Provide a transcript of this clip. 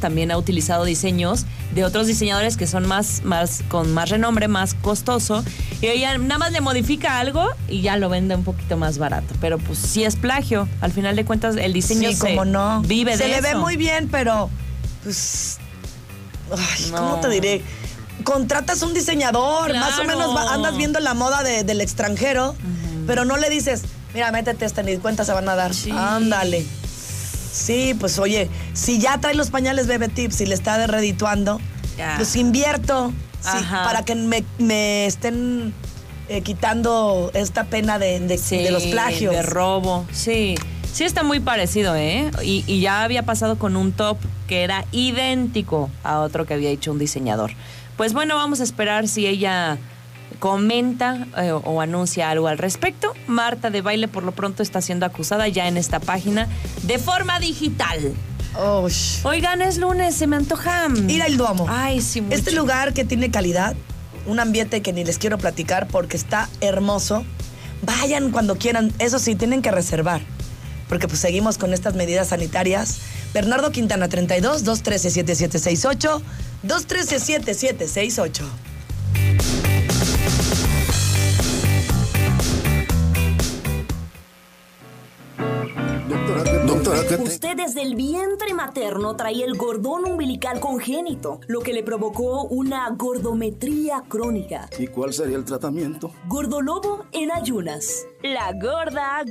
también ha utilizado diseños de otros diseñadores que son más, más, con más renombre, más costoso. Y ella nada más le modifica algo y ya lo vende un poquito más barato. Pero pues sí es plagio. Al final de cuentas, el diseño Sí, se como no. vive Se de le ve muy bien, pero pues ay, No. ¿cómo te diré? Contratas un diseñador, más o menos andas viendo la moda de- del extranjero, pero no le dices, mira, métete esta ni cuenta se van a dar. Sí. Ándale. Sí, pues oye, si ya trae los pañales Bebe Tips y le está redituando, Ya. pues invierto sí, para que me, me estén eh, quitando esta pena de, de- Sí, de los plagios. De robo, sí. Sí está muy parecido, ¿eh? Y, y ya había pasado con un top que era idéntico a otro que había hecho un diseñador. Pues bueno, vamos a esperar si ella comenta eh, o anuncia algo al respecto. Marta de Baile por lo pronto está siendo acusada ya en esta página de forma digital. Oh, Oigan, es lunes, se me antoja. mm, Ir al Duomo. Ay, sí, mucho. Este lugar que tiene calidad, un ambiente que ni les quiero platicar porque está hermoso. Vayan cuando quieran, eso sí, tienen que reservar, porque pues seguimos con estas medidas sanitarias. Bernardo Quintana 32 213 7768 213 7768. Usted desde el vientre materno traía el gordón umbilical congénito, lo que le provocó una gordometría crónica. ¿Y cuál sería el tratamiento? Gordolobo en ayunas. La gorda